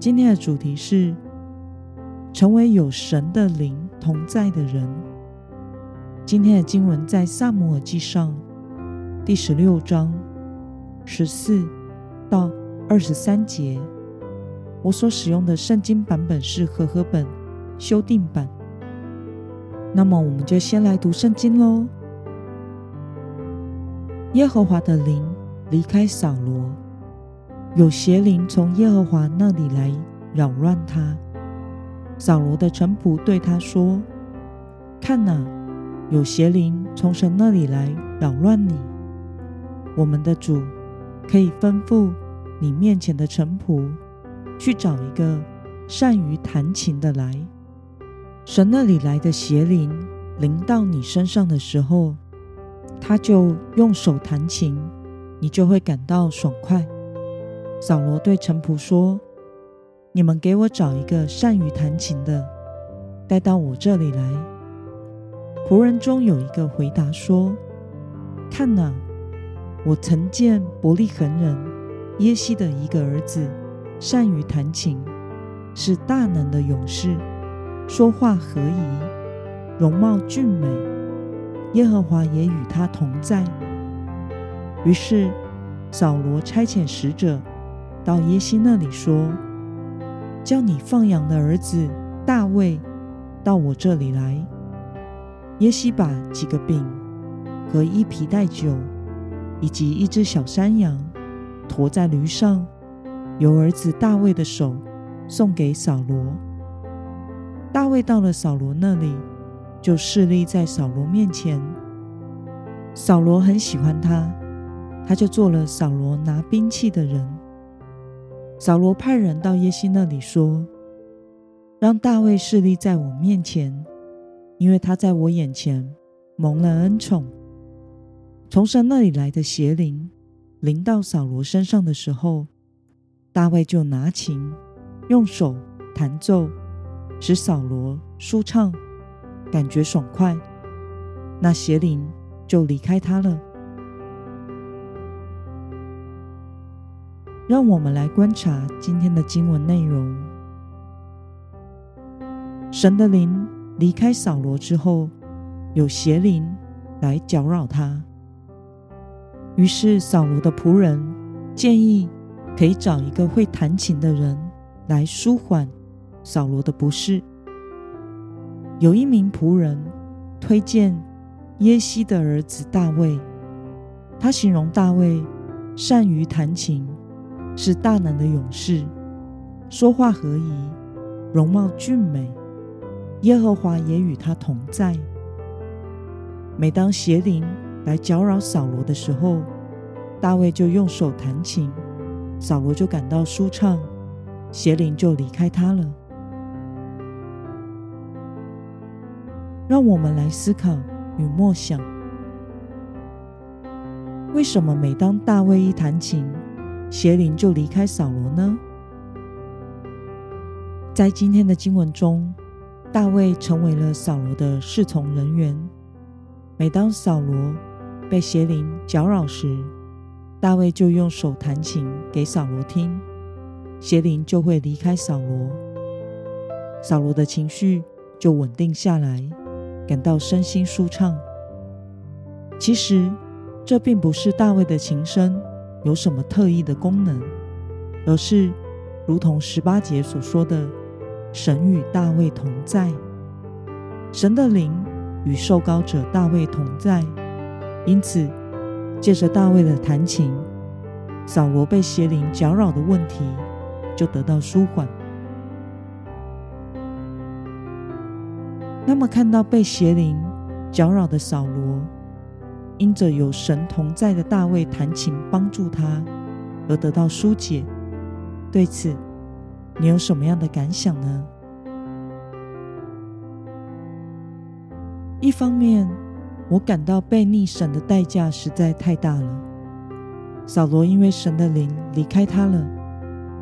今天的主题是成为有神的灵同在的人。今天的经文在撒母耳记上第十六章十四到二十三节。我所使用的圣经版本是和合本修订版。那么，我们就先来读圣经喽。耶和华的灵离开扫罗。有邪灵从耶和华那里来扰乱他。扫罗的臣仆对他说：“看哪，有邪灵从神那里来扰乱你。我们的主可以吩咐你面前的臣仆去找一个善于弹琴的来。神那里来的邪灵临到你身上的时候，他就用手弹琴，你就会感到爽快。”扫罗对臣仆说：“你们给我找一个善于弹琴的，带到我这里来。”仆人中有一个回答说：“看哪，我曾见伯利恒人耶西的一个儿子，善于弹琴，是大能的勇士，说话和宜，容貌俊美，耶和华也与他同在。”于是扫罗差遣使者。到耶西那里说：“叫你放羊的儿子大卫到我这里来。”耶西把几个饼和一皮带酒，以及一只小山羊驮在驴上，由儿子大卫的手送给扫罗。大卫到了扫罗那里，就侍立在扫罗面前。扫罗很喜欢他，他就做了扫罗拿兵器的人。扫罗派人到耶西那里说：“让大卫侍立在我面前，因为他在我眼前蒙了恩宠。”从神那里来的邪灵临到扫罗身上的时候，大卫就拿琴用手弹奏，使扫罗舒畅，感觉爽快，那邪灵就离开他了。让我们来观察今天的经文内容。神的灵离开扫罗之后，有邪灵来搅扰他。于是扫罗的仆人建议，可以找一个会弹琴的人来舒缓扫罗的不适。有一名仆人推荐耶西的儿子大卫，他形容大卫善于弹琴。是大能的勇士，说话和宜，容貌俊美，耶和华也与他同在。每当邪灵来搅扰扫罗的时候，大卫就用手弹琴，扫罗就感到舒畅，邪灵就离开他了。让我们来思考与默想：为什么每当大卫一弹琴，邪灵就离开扫罗呢？在今天的经文中，大卫成为了扫罗的侍从人员。每当扫罗被邪灵搅扰时，大卫就用手弹琴给扫罗听，邪灵就会离开扫罗，扫罗的情绪就稳定下来，感到身心舒畅。其实，这并不是大卫的琴声。有什么特异的功能，而是如同十八节所说的，神与大卫同在，神的灵与受膏者大卫同在，因此借着大卫的弹琴，扫罗被邪灵搅扰的问题就得到舒缓。那么，看到被邪灵搅扰的扫罗。因着有神同在的大卫弹琴帮助他，而得到疏解。对此，你有什么样的感想呢？一方面，我感到被逆神的代价实在太大了。扫罗因为神的灵离开他了，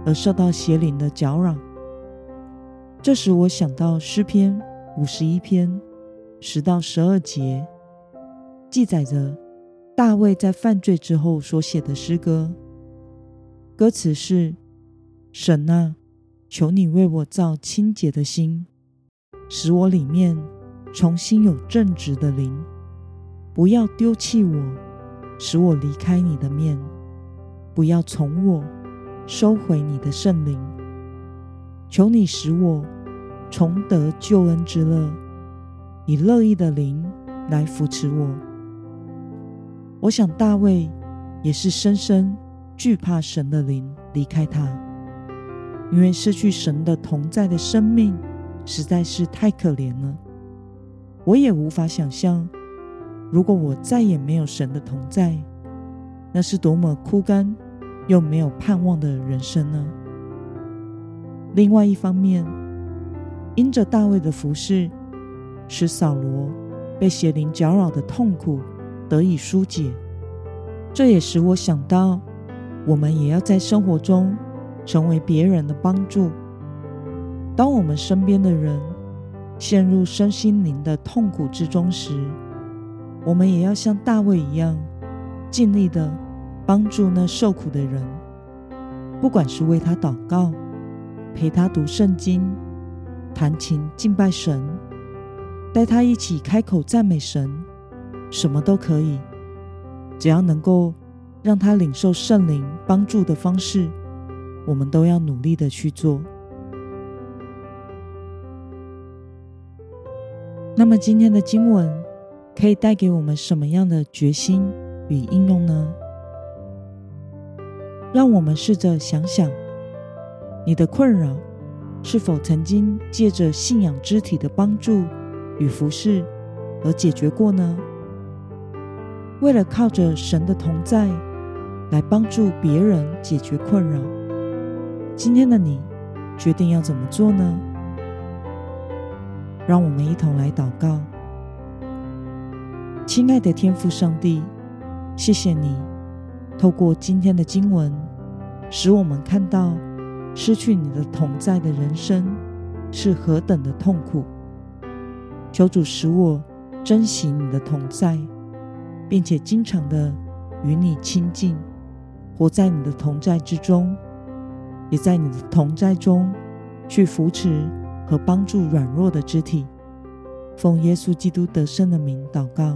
而受到邪灵的搅扰。这时，我想到诗篇五十一篇十到十二节，记载着大卫在犯罪之后所写的诗歌。歌词是：“神啊，求你为我造清洁的心，使我里面。”重新有正直的灵，不要丢弃我，使我离开你的面；不要从我收回你的圣灵。求你使我重得救恩之乐，以乐意的灵来扶持我。我想大卫也是深深惧怕神的灵离开他，因为失去神的同在的生命实在是太可怜了。我也无法想象，如果我再也没有神的同在，那是多么枯干又没有盼望的人生呢？另外一方面，因着大卫的服侍，使扫罗被邪灵搅扰的痛苦得以纾解，这也使我想到，我们也要在生活中成为别人的帮助。当我们身边的人，陷入身心灵的痛苦之中时，我们也要像大卫一样，尽力的帮助那受苦的人，不管是为他祷告、陪他读圣经、弹琴敬拜神、带他一起开口赞美神，什么都可以，只要能够让他领受圣灵帮助的方式，我们都要努力的去做。那么今天的经文可以带给我们什么样的决心与应用呢？让我们试着想想，你的困扰是否曾经借着信仰肢体的帮助与服侍而解决过呢？为了靠着神的同在来帮助别人解决困扰，今天的你决定要怎么做呢？让我们一同来祷告，亲爱的天父上帝，谢谢你透过今天的经文，使我们看到失去你的同在的人生是何等的痛苦。求主使我珍惜你的同在，并且经常的与你亲近，活在你的同在之中，也在你的同在中去扶持。和帮助软弱的肢体，奉耶稣基督得胜的名祷告，